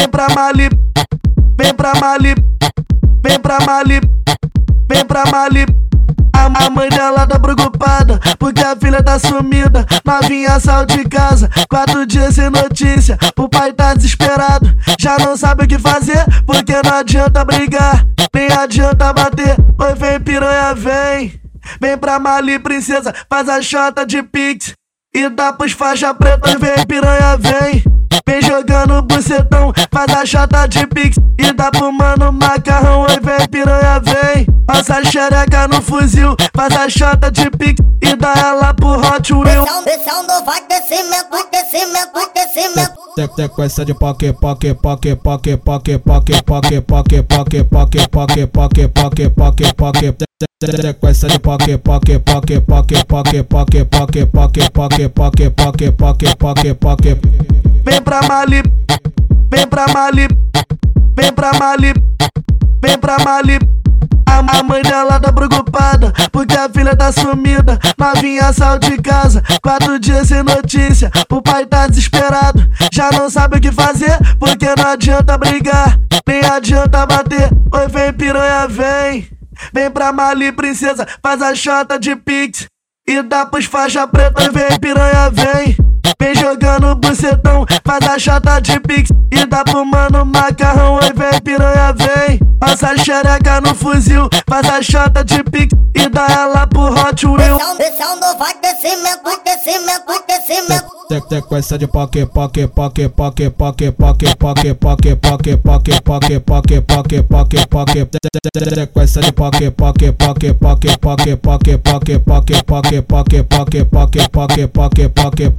vem pra Mali, vem pra Mali, vem pra Mali, vem pra Mali. A mãe dela tá preocupada porque a filha tá sumida. Novinha saiu de casa, quatro dias sem notícia. O pai tá desesperado, já não sabe o que fazer porque não adianta brigar, nem adianta bater. Oi, vem piranha, vem. Vem pra Mali, princesa, faz a chota de pix. E dá pros faixa preta, vem piranha, vem. Vem jogando bucetão, faz a chota de pix. E dá pro mano macarrão, oi, vem piranha, vem. Passa xereca no fuzil, faz a chota de pix. E dá ela pro Hot Wheel. Descendo, vai descimento, descimento, descimento. Sequência de poque, poque, poque, poque, poque, poque, poque, poque, poque, poque, poque, poque, poque, poque, poque. Sequência de poque, poque, poque, poque, poque, poque, poque, poque, poque, poque, poque, poque, poque, poque. Vem pra Mali, vem pra Mali, vem pra Mali, vem pra Mali. A mãe dela tá preocupada porque a filha tá sumida. Novinha saiu de casa, quatro dias sem notícia. O pai tá desesperado, já não sabe o que fazer porque não adianta brigar, nem adianta bater. Oi, vem piranha, vem. Vem pra Mali, princesa, faz a chota de pix. E dá pros faixa preta, vem piranha, vem. Vem jogando bucetão, faz a chota de pix. E dá pro mano macarrão, oi, vem piranha, vem. Passa xereca no fuzil, faz a chota de pix. E dá ela pro Hot Wheel. Descendo, vai descimento, descimento, descimento. Sequência de poque, poque, poque, poque, poque, poque, poque, poque, poque, poque, poque, poque, poque, poque, poque. Sequência de poque, poque, poque, poque, poque, poque, poque, poque, poque, poque, poque, poque, poque, poque, poque.